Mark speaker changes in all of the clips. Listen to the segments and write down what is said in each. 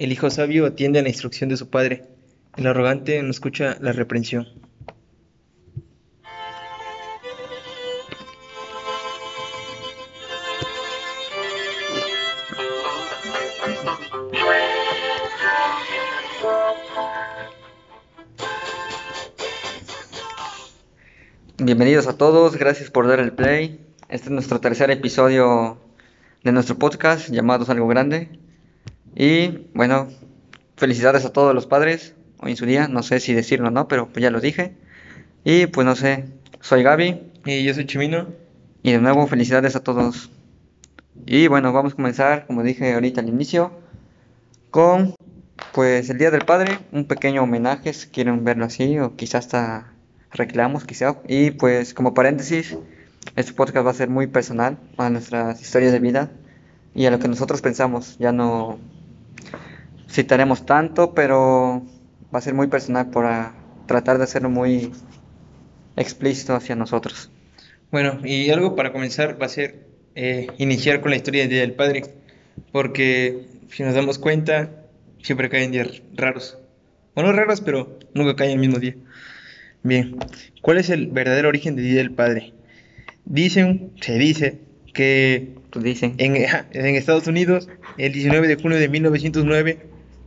Speaker 1: El hijo sabio atiende a la instrucción de su padre. El arrogante no escucha la reprensión.
Speaker 2: Bienvenidos a todos, gracias por dar el play. Este es nuestro tercer episodio de nuestro podcast llamado Algo Grande. Y bueno, felicidades a todos los padres hoy en su día, no sé si decirlo o no, pero pues ya lo dije. Y pues no sé, soy Gaby.
Speaker 1: Y yo soy Chimino.
Speaker 2: Y de nuevo, felicidades a todos. Y bueno, vamos a comenzar, como dije ahorita al inicio, con pues el Día del Padre, un pequeño homenaje, si quieren verlo así, o quizás hasta reclamos, quizá. Y pues como paréntesis, este podcast va a ser muy personal a nuestras historias de vida y a lo que nosotros pensamos. Ya no citaremos tanto, pero va a ser muy personal para tratar de hacerlo muy explícito hacia nosotros.
Speaker 1: Bueno, y algo para comenzar va a ser eh, iniciar con la historia del Día del Padre, porque si nos damos cuenta, siempre caen días raros. O no raros, pero nunca caen el mismo día. Bien, ¿cuál es el verdadero origen del Día del Padre? Dicen, se dice, que
Speaker 2: dicen.
Speaker 1: En, en Estados Unidos, el 19 de junio de 1909,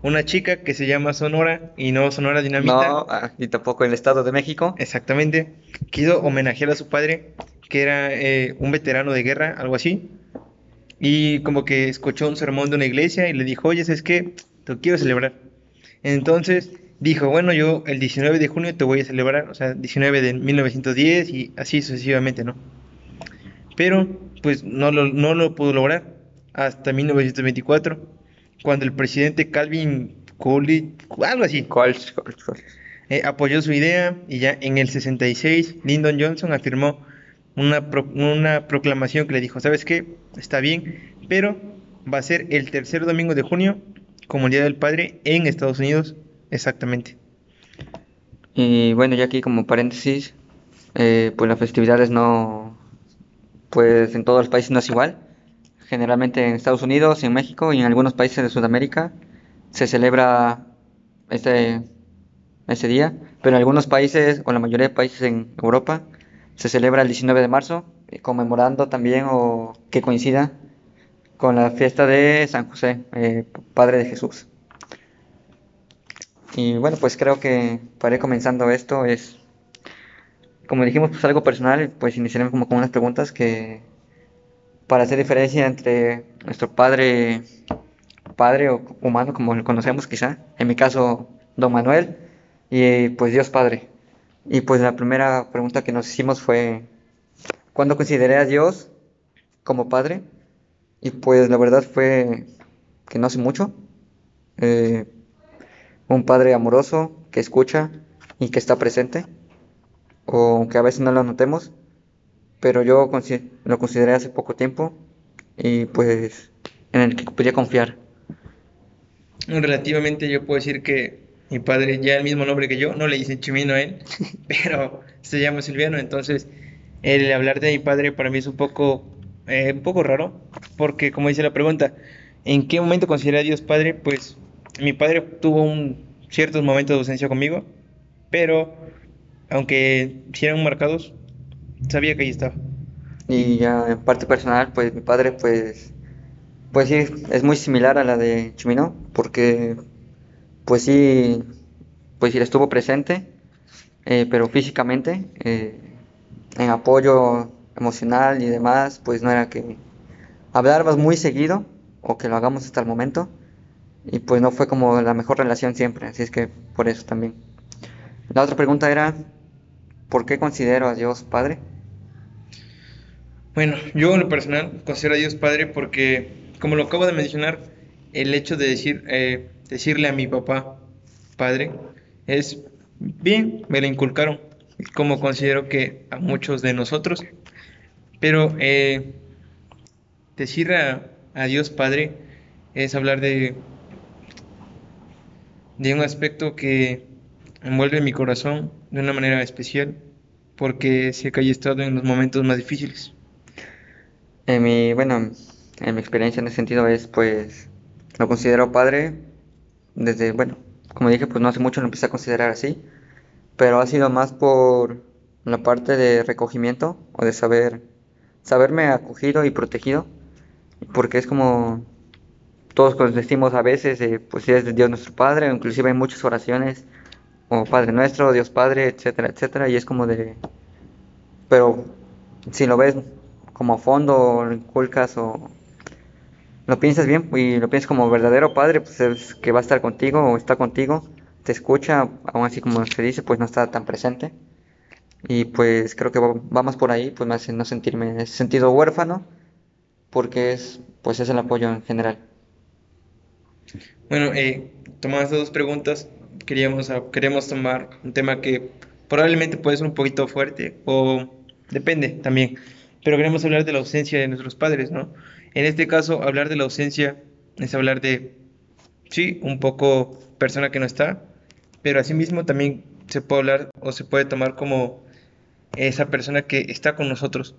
Speaker 1: una chica que se llama Sonora y no Sonora Dinamita.
Speaker 2: No, ah, y tampoco en el Estado de México.
Speaker 1: Exactamente. Quiso homenajear a su padre, que era eh, un veterano de guerra, algo así. Y como que escuchó un sermón de una iglesia y le dijo, oye, es que te quiero celebrar. Entonces dijo, bueno, yo el 19 de junio te voy a celebrar, o sea, 19 de 1910 y así sucesivamente, ¿no? Pero pues no lo, no lo pudo lograr hasta 1924, cuando el presidente Calvin Coolidge, algo así, eh, apoyó su idea y ya en el 66 Lyndon Johnson afirmó una, una proclamación que le dijo, ¿sabes qué? Está bien, pero va a ser el tercer domingo de junio como el Día del Padre en Estados Unidos Exactamente.
Speaker 2: Y bueno, ya aquí como paréntesis, eh, pues las festividades no, pues en todos los países no es igual. Generalmente en Estados Unidos, en México y en algunos países de Sudamérica se celebra este, ese día, pero en algunos países, o la mayoría de países en Europa, se celebra el 19 de marzo, eh, conmemorando también o que coincida con la fiesta de San José, eh, Padre de Jesús. Y bueno, pues creo que para ir comenzando esto es, como dijimos, pues algo personal, pues iniciaremos como con unas preguntas que para hacer diferencia entre nuestro padre, padre o humano como lo conocemos quizá, en mi caso don Manuel, y pues Dios Padre. Y pues la primera pregunta que nos hicimos fue, ¿cuándo consideré a Dios como Padre? Y pues la verdad fue que no hace mucho. Eh, un padre amoroso que escucha y que está presente, o que a veces no lo notemos, pero yo lo consideré hace poco tiempo y pues en el que podía confiar.
Speaker 1: Relativamente yo puedo decir que mi padre, ya el mismo nombre que yo, no le dicen Chimino a él, pero se llama Silviano, entonces el hablar de mi padre para mí es un poco, eh, un poco raro, porque como dice la pregunta, ¿en qué momento considera a Dios Padre? Pues mi padre tuvo un, ciertos momentos de ausencia conmigo, pero aunque si eran marcados, sabía que ahí estaba.
Speaker 2: Y ya en parte personal, pues mi padre, pues, pues sí, es muy similar a la de Chimino, porque pues sí, pues sí estuvo presente, eh, pero físicamente, eh, en apoyo emocional y demás, pues no era que habláramos muy seguido o que lo hagamos hasta el momento, y pues no fue como la mejor relación siempre, así es que por eso también. La otra pregunta era, ¿por qué considero a Dios Padre?
Speaker 1: Bueno, yo en lo personal considero a Dios Padre porque, como lo acabo de mencionar, el hecho de decir, eh, decirle a mi papá Padre es bien, me lo inculcaron, como considero que a muchos de nosotros, pero eh, decir a Dios Padre es hablar de de un aspecto que envuelve mi corazón de una manera especial, porque sé que haya estado en los momentos más difíciles.
Speaker 2: En mi, bueno, en mi experiencia en ese sentido es, pues, lo considero padre desde, bueno, como dije, pues no hace mucho lo empecé a considerar así, pero ha sido más por la parte de recogimiento o de saber, saberme acogido y protegido, porque es como todos decimos a veces, eh, pues si es de Dios nuestro Padre, inclusive hay muchas oraciones, o Padre nuestro, Dios Padre, etcétera, etcétera, y es como de, pero si lo ves como fondo, lo inculcas o lo piensas bien y lo piensas como verdadero Padre, pues es que va a estar contigo o está contigo, te escucha, aún así como se dice, pues no está tan presente. Y pues creo que va, más por ahí, pues no sentirme en ese sentido huérfano, porque es, pues es el apoyo en general.
Speaker 1: Bueno, eh, tomando dos preguntas, queríamos, queremos tomar un tema que probablemente puede ser un poquito fuerte o depende también, pero queremos hablar de la ausencia de nuestros padres, ¿no? En este caso, hablar de la ausencia es hablar de, sí, un poco persona que no está, pero asimismo también se puede hablar o se puede tomar como esa persona que está con nosotros.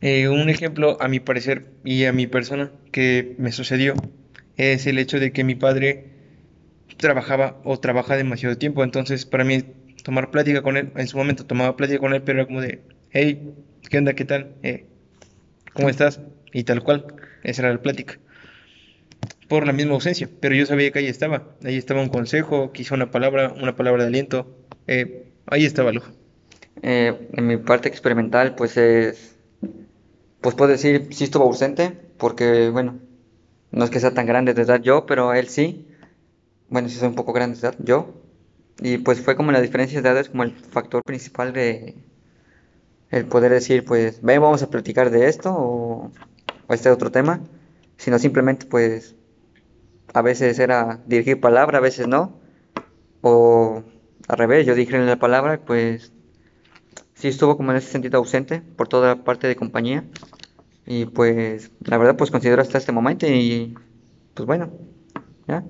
Speaker 1: Eh, un ejemplo, a mi parecer y a mi persona, que me sucedió es el hecho de que mi padre trabajaba o trabaja demasiado tiempo. Entonces, para mí, tomar plática con él, en su momento tomaba plática con él, pero era como de, hey, ¿qué onda? ¿Qué tal? Eh, ¿Cómo estás? Y tal cual, esa era la plática. Por la misma ausencia, pero yo sabía que ahí estaba. Ahí estaba un consejo, quizá una palabra, una palabra de aliento. Eh, ahí estaba lo
Speaker 2: eh, en mi parte experimental, pues es. Pues puedo decir, sí estuvo ausente, porque, bueno, no es que sea tan grande de edad yo, pero él sí. Bueno, sí soy un poco grande de edad yo. Y pues fue como la diferencia de edades como el factor principal de el poder decir, pues, ven, vamos a platicar de esto o, o este otro tema. Sino simplemente, pues, a veces era dirigir palabra, a veces no. O al revés, yo dije la palabra, pues sí estuvo como en ese sentido ausente por toda la parte de compañía. Y pues la verdad pues considero hasta este momento y pues bueno, ¿ya?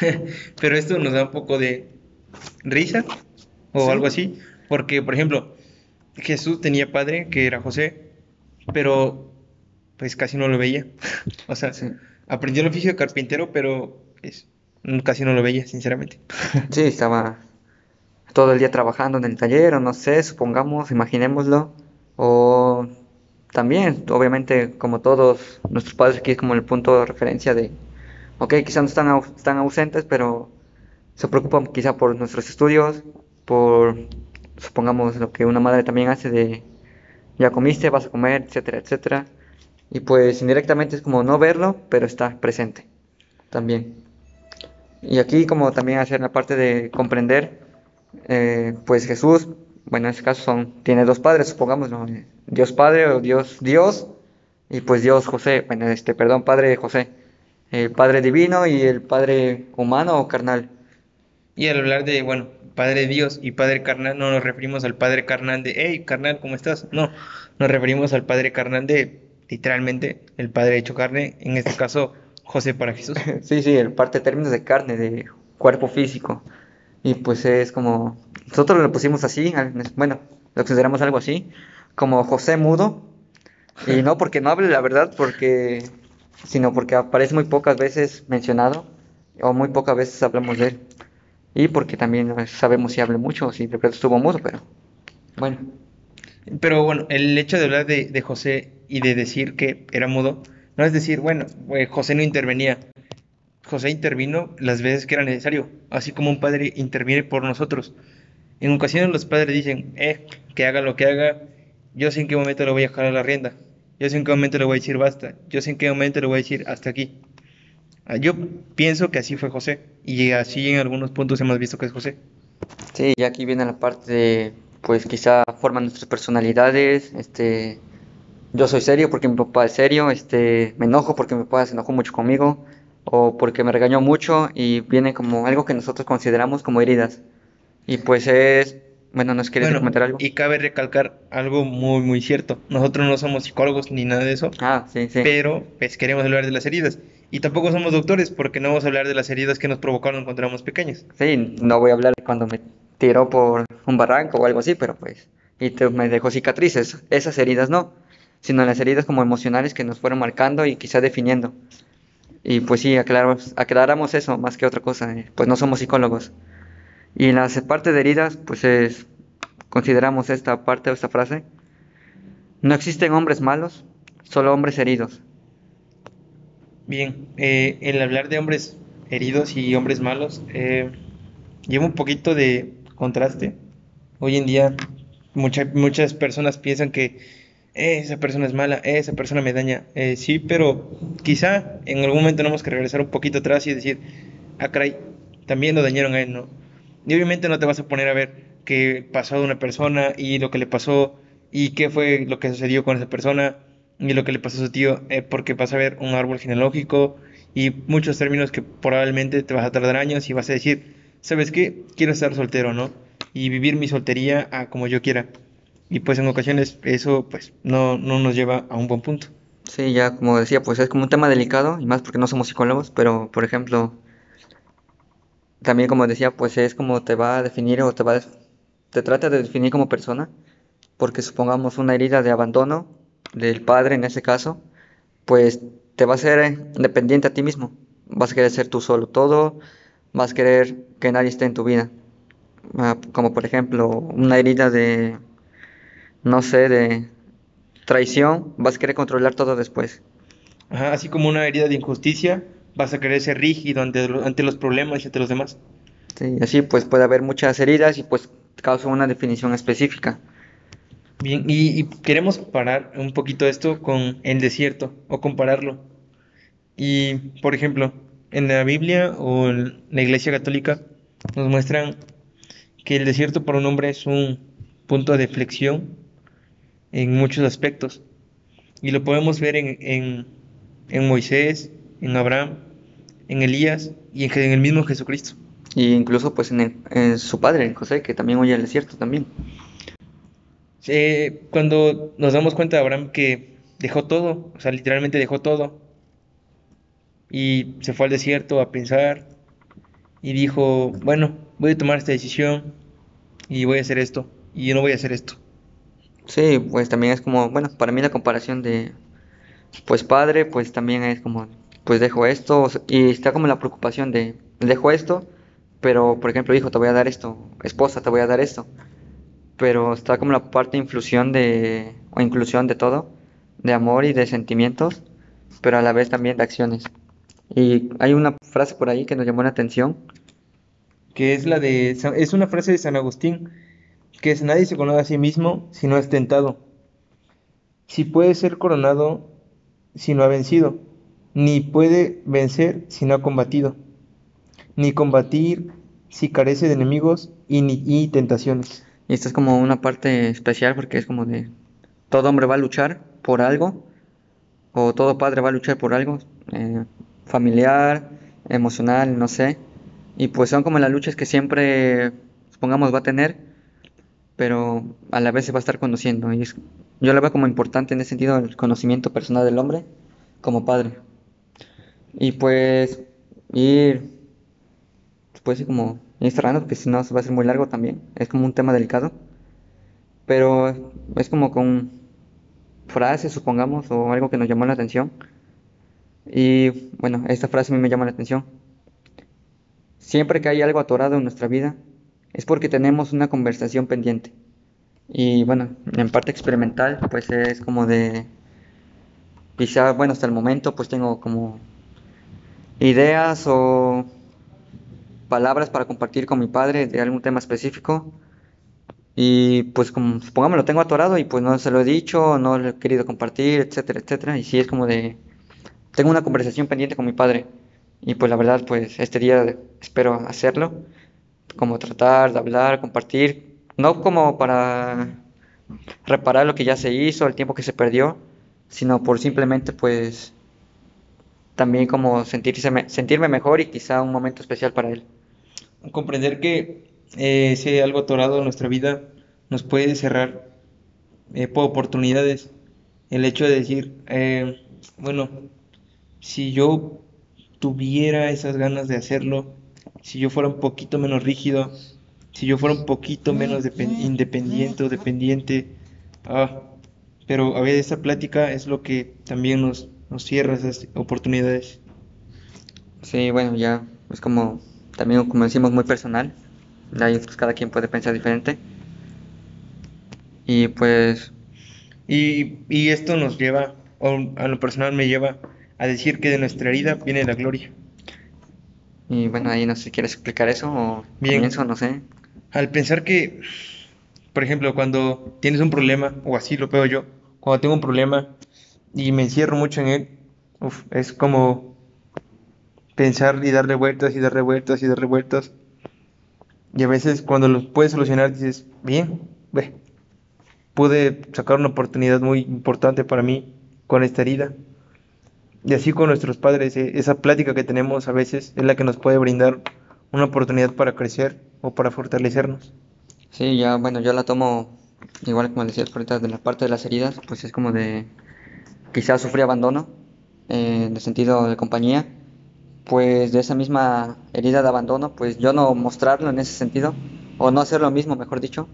Speaker 1: Pero esto nos da un poco de risa o algo así, porque por ejemplo, Jesús tenía padre que era José, pero pues casi no lo veía. o sea, aprendió el oficio de carpintero, pero pues, casi no lo veía, sinceramente.
Speaker 2: sí, estaba todo el día trabajando en el taller, o no sé, supongamos, imaginémoslo, o también, obviamente, como todos nuestros padres, aquí es como el punto de referencia de, ok, quizás no están, están ausentes, pero se preocupan quizá por nuestros estudios, por, supongamos, lo que una madre también hace de, ya comiste, vas a comer, etcétera, etcétera. Y pues indirectamente es como no verlo, pero está presente también. Y aquí como también hacer la parte de comprender, eh, pues Jesús bueno, en este caso son, tiene dos padres, supongamos, Dios Padre o Dios Dios, y pues Dios José, bueno, este, perdón, Padre José, el Padre Divino y el Padre humano o carnal.
Speaker 1: Y al hablar de, bueno, Padre Dios y Padre carnal, no nos referimos al Padre carnal de, hey, carnal, ¿cómo estás? No, nos referimos al Padre carnal de, literalmente, el Padre hecho carne, en este caso, José para Jesús.
Speaker 2: sí, sí, el parte de términos de carne, de cuerpo físico. Y pues es como, nosotros lo pusimos así, bueno, lo consideramos algo así, como José Mudo. Y no porque no hable la verdad, porque sino porque aparece muy pocas veces mencionado, o muy pocas veces hablamos de él. Y porque también sabemos si hable mucho o si de estuvo mudo, pero bueno.
Speaker 1: Pero bueno, el hecho de hablar de, de José y de decir que era mudo, no es decir, bueno, eh, José no intervenía. José intervino las veces que era necesario, así como un padre interviene por nosotros. En ocasiones los padres dicen, eh, que haga lo que haga, yo sé en qué momento le voy a jalar la rienda, yo sé en qué momento le voy a decir basta, yo sé en qué momento le voy a decir hasta aquí. Ah, yo pienso que así fue José, y así en algunos puntos hemos visto que es José.
Speaker 2: Sí, y aquí viene la parte de, pues quizá forman nuestras personalidades, este, yo soy serio porque mi papá es serio, este, me enojo porque mi papá se enojó mucho conmigo, o porque me regañó mucho y viene como algo que nosotros consideramos como heridas. Y pues es, bueno, ¿nos quieres comentar algo?
Speaker 1: Y cabe recalcar algo muy, muy cierto. Nosotros no somos psicólogos ni nada de eso.
Speaker 2: Ah, sí, sí.
Speaker 1: Pero pues queremos hablar de las heridas. Y tampoco somos doctores porque no vamos a hablar de las heridas que nos provocaron cuando éramos pequeños.
Speaker 2: Sí, no voy a hablar cuando me tiró por un barranco o algo así, pero pues, y te, me dejó cicatrices. Esas heridas no, sino las heridas como emocionales que nos fueron marcando y quizá definiendo. Y pues sí, aclaramos, aclaramos eso más que otra cosa, eh, pues no somos psicólogos. Y en la parte de heridas, pues es, consideramos esta parte o esta frase, no existen hombres malos, solo hombres heridos.
Speaker 1: Bien, eh, el hablar de hombres heridos y hombres malos eh, lleva un poquito de contraste. Hoy en día mucha- muchas personas piensan que "Eh, esa persona es mala, "Eh, esa persona me daña. Sí, pero quizá en algún momento tenemos que regresar un poquito atrás y decir, ah, también lo dañaron a él, ¿no? Y obviamente no te vas a poner a ver qué pasó de una persona y lo que le pasó y qué fue lo que sucedió con esa persona y lo que le pasó a su tío, eh, porque vas a ver un árbol genealógico y muchos términos que probablemente te vas a tardar años y vas a decir, ¿sabes qué? Quiero estar soltero, ¿no? Y vivir mi soltería a como yo quiera. Y pues en ocasiones eso pues no, no nos lleva a un buen punto.
Speaker 2: Sí, ya como decía, pues es como un tema delicado, y más porque no somos psicólogos, pero por ejemplo, también como decía, pues es como te va a definir o te va a, te trata de definir como persona, porque supongamos una herida de abandono del padre en ese caso, pues te va a hacer eh, dependiente a ti mismo, vas a querer ser tú solo todo, vas a querer que nadie esté en tu vida, Ah, como por ejemplo una herida de, no sé, de traición, vas a querer controlar todo después.
Speaker 1: Ajá, así como una herida de injusticia, vas a querer ser rígido ante, ante los problemas y ante los demás.
Speaker 2: Sí, así pues puede haber muchas heridas y pues causa una definición específica.
Speaker 1: Bien, y, queremos parar un poquito esto con el desierto o compararlo. Y, por ejemplo, en la Biblia o en la Iglesia Católica nos muestran que el desierto para un hombre es un punto de flexión en muchos aspectos. Y lo podemos ver en, en, en Moisés, en Abraham, en Elías y en, el mismo Jesucristo.
Speaker 2: Y incluso pues en, el- en su padre, José, que también huye al desierto también.
Speaker 1: Eh, cuando nos damos cuenta de Abraham que dejó todo, o sea, literalmente dejó todo, y se fue al desierto a pensar, y dijo, bueno, voy a tomar esta decisión, y voy a hacer esto, y no voy a hacer esto.
Speaker 2: Sí, pues también es como, bueno, para mí la comparación de pues padre, pues también es como, pues dejo esto, y está como la preocupación de, dejo esto, pero por ejemplo, hijo, te voy a dar esto, esposa, te voy a dar esto, pero está como la parte de influsión de, o inclusión de todo, de amor y de sentimientos, pero a la vez también de acciones. Y hay una frase por ahí que nos llamó la atención,
Speaker 1: Que es la de, es una frase de San Agustín, que es, nadie se conoce a sí mismo si no es tentado. Si puede ser coronado si no ha vencido, ni puede vencer si no ha combatido, ni combatir si carece de enemigos y, ni, y tentaciones.
Speaker 2: Y esta es como una parte especial porque es como de, todo hombre va a luchar por algo, o todo padre va a luchar por algo, eh, familiar, emocional, no sé. Y pues son como las luchas que siempre, supongamos, va a tener, pero a la vez se va a estar conociendo. Y es- yo lo veo como importante en ese sentido el conocimiento personal del hombre como padre. Y pues ir, pues como ir cerrando, porque si no se va a hacer muy largo también. Es como un tema delicado. Pero es como con frases, supongamos, o algo que nos llamó la atención. Y bueno, esta frase a mí me llama la atención. Siempre que hay algo atorado en nuestra vida, es porque tenemos una conversación pendiente. Y bueno, en parte experimental, pues es como de, quizá, bueno, hasta el momento, pues tengo como ideas o palabras para compartir con mi padre de algún tema específico. Y pues como supongamos lo tengo atorado y pues no se lo he dicho, no lo he querido compartir, etcétera, etcétera. Y sí es como de, tengo una conversación pendiente con mi padre. Y pues la verdad, pues este día espero hacerlo, como tratar de hablar, compartir, no como para reparar lo que ya se hizo, el tiempo que se perdió, sino por simplemente pues también como sentirse, me- sentirme mejor y quizá un momento especial para él.
Speaker 1: Comprender que eh, ese algo atorado en nuestra vida nos puede cerrar eh, por oportunidades. El hecho de decir, eh, bueno, si yo tuviera esas ganas de hacerlo, si yo fuera un poquito menos rígido, si yo fuera un poquito menos depen- independiente o dependiente, ah, pero a veces esa plática es lo que también nos, nos cierra esas oportunidades.
Speaker 2: Sí, bueno, ya es como, también como decimos, muy personal. Ahí pues cada quien puede pensar diferente. Y pues,
Speaker 1: Y, y esto nos lleva, o a lo personal me lleva a decir que de nuestra herida viene la gloria.
Speaker 2: y bueno, ahí no sé si quieres explicar eso o
Speaker 1: Bien.
Speaker 2: comienzo, no sé.
Speaker 1: Al pensar que, por ejemplo, cuando tienes un problema, o así lo veo yo, cuando tengo un problema y me encierro mucho en él, uf, es como pensar y darle vueltas y darle vueltas y darle vueltas. Y a veces cuando lo puedes solucionar dices, bien, ve, pude sacar una oportunidad muy importante para mí con esta herida. Y así con nuestros padres, eh, esa plática que tenemos a veces es la que nos puede brindar una oportunidad para crecer o para fortalecernos.
Speaker 2: Sí, ya, bueno, yo la tomo igual como decías ahorita de la parte de las heridas, pues es como de quizás sufrí abandono eh, en el sentido de compañía, pues de esa misma herida de abandono, pues yo no mostrarlo en ese sentido, o no hacer lo mismo, mejor dicho,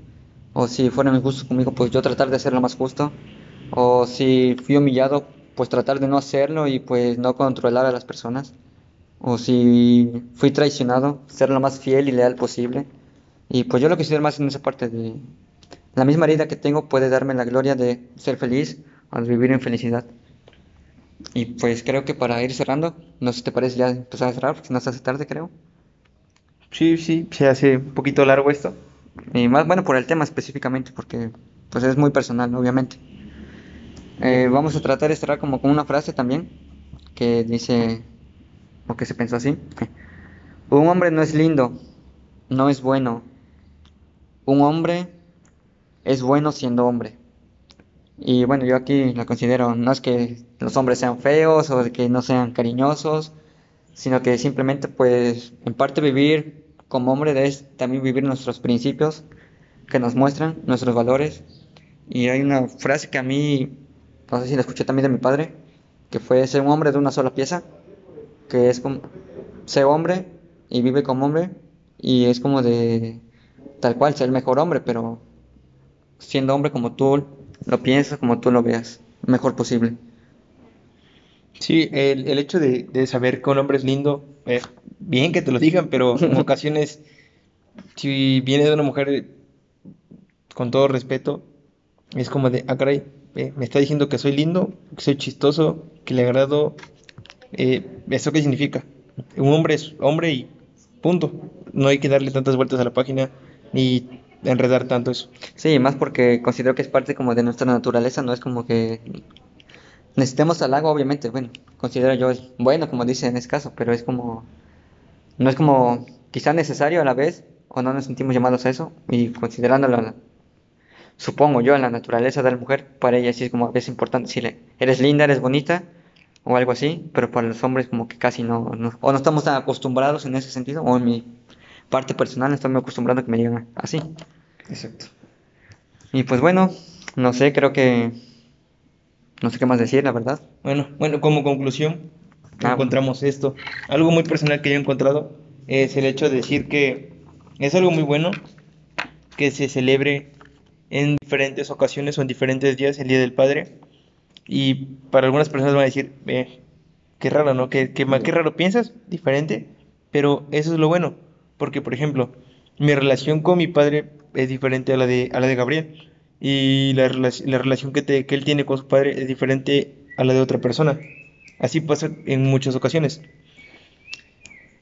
Speaker 2: o si fueron injustos conmigo, pues yo tratar de hacerlo más justo, o si fui humillado, pues tratar de no hacerlo y pues no controlar a las personas, o si fui traicionado, ser lo más fiel y leal posible. Y pues yo lo considero más en esa parte de la misma herida que tengo puede darme la gloria de ser feliz al vivir en felicidad. Y pues creo que para ir cerrando, no sé si te parece ya empezar a cerrar, porque no se hace tarde creo.
Speaker 1: Sí, sí, se hace un poquito largo esto.
Speaker 2: Y más bueno por el tema específicamente, porque pues es muy personal, obviamente. Eh, vamos a tratar de cerrar como con una frase también, que dice, o que se pensó así. Un hombre no es lindo, no es bueno. Un hombre es bueno siendo hombre. Y bueno, yo aquí la considero, no es que los hombres sean feos o que no sean cariñosos, sino que simplemente pues en parte vivir como hombre es también vivir nuestros principios que nos muestran, nuestros valores. Y hay una frase que a mí, no sé si la escuché también de mi padre, que fue ser un hombre de una sola pieza, que es como ser hombre y vive como hombre y es como de tal cual ser el mejor hombre, pero siendo hombre como tú lo piensas, como tú lo veas, mejor posible.
Speaker 1: Sí, el, el hecho de, de saber que un hombre es lindo, eh, bien que te lo digan, pero en ocasiones, si viene de una mujer, eh, con todo respeto, es como de, ah, caray, eh, me está diciendo que soy lindo, que soy chistoso, que le agrado. eh, ¿eso qué significa? Un hombre es hombre y punto. No hay que darle tantas vueltas a la página ni enredar tanto eso.
Speaker 2: Sí, más porque considero que es parte como de nuestra naturaleza, no es como que necesitemos halago, obviamente, bueno, considero yo es bueno, como dice en ese caso, pero es como, no es como quizá necesario a la vez, o no nos sentimos llamados a eso, y considerándolo, supongo yo, en la naturaleza de la mujer, para ella sí es como veces importante decirle, eres linda, eres bonita, o algo así, pero para los hombres como que casi no, no- o no estamos tan acostumbrados en ese sentido, o en mi parte personal estoy muy acostumbrado a que me digan así.
Speaker 1: Exacto.
Speaker 2: Y pues bueno, no sé, creo que no sé qué más decir, la verdad.
Speaker 1: Bueno, bueno, como conclusión,
Speaker 2: Ah.
Speaker 1: encontramos esto. Algo muy personal que yo he encontrado es el hecho de decir que es algo muy bueno que se celebre en diferentes ocasiones o en diferentes días el Día del Padre. Y para algunas personas van a decir, "Eh, qué raro, ¿no? ¿Qué, qué, ma- qué raro piensas? Diferente. Pero eso es lo bueno. Porque, por ejemplo, mi relación con mi padre es diferente a la de, a la de Gabriel. Y la, la relación que, te- que él tiene con su padre es diferente a la de otra persona. Así pasa en muchas ocasiones.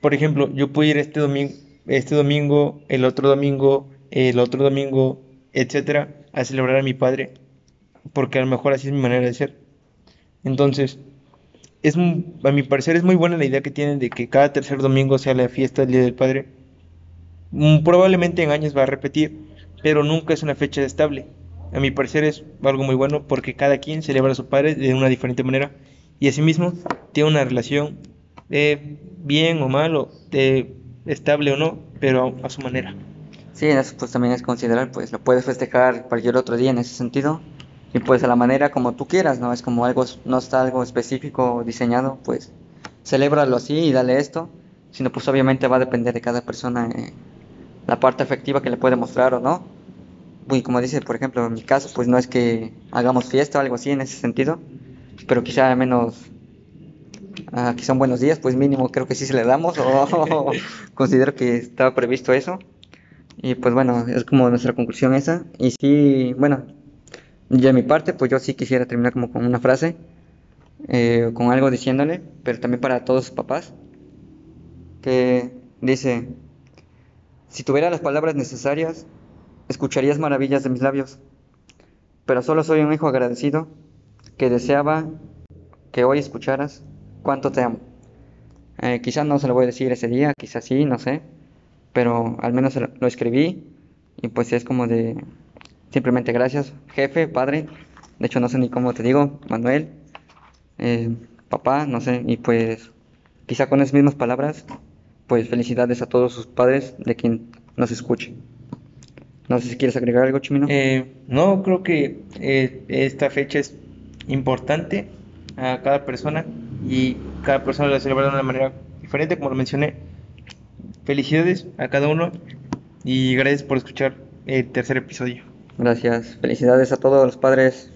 Speaker 1: Por ejemplo, yo puedo ir este domingo, este domingo, el otro domingo, el otro domingo, etcétera, a celebrar a mi padre, porque a lo mejor así es mi manera de ser. Entonces, es, a mi parecer es muy buena la idea que tienen de que cada tercer domingo sea la fiesta del Día del Padre. Mm, Probablemente en años va a repetir, pero nunca es una fecha estable. A mi parecer es algo muy bueno porque cada quien celebra a su padre de una diferente manera y asimismo tiene una relación eh, bien o mal, o, estable o no, pero a, su manera.
Speaker 2: Sí, eso pues también es considerar, pues lo puedes festejar cualquier otro día en ese sentido y pues a la manera como tú quieras, ¿no? Es como algo, no está algo específico diseñado, pues celébralo así y dale esto, sino pues obviamente va a depender de cada persona eh, la parte afectiva que le puede mostrar o no. Y como dice, por ejemplo, en mi caso, pues no es que hagamos fiesta o algo así en ese sentido, pero quizá al menos ah, quizá un buenos días, pues mínimo creo que sí se le damos o considero que estaba previsto eso. Y pues bueno, es como nuestra conclusión esa. Y sí, bueno, de mi parte, pues yo sí quisiera terminar como con una frase, eh, con algo diciéndole, pero también para todos sus papás, que dice, si tuviera las palabras necesarias, escucharías maravillas de mis labios, pero solo soy un hijo agradecido que deseaba que hoy escucharas cuánto te amo. Eh, quizás no se lo voy a decir ese día, quizás sí, no sé, pero al menos lo escribí y pues es como de simplemente gracias, jefe, padre, de hecho no sé ni cómo te digo, Manuel, eh, papá, no sé, y pues quizá con esas mismas palabras, pues felicidades a todos sus padres de quien nos escuche. No sé si quieres agregar algo, Chimino.
Speaker 1: Eh, no, creo que eh, esta fecha es importante a cada persona y cada persona la celebra de una manera diferente, como lo mencioné. Felicidades a cada uno y gracias por escuchar el tercer episodio.
Speaker 2: Gracias, felicidades a todos los padres.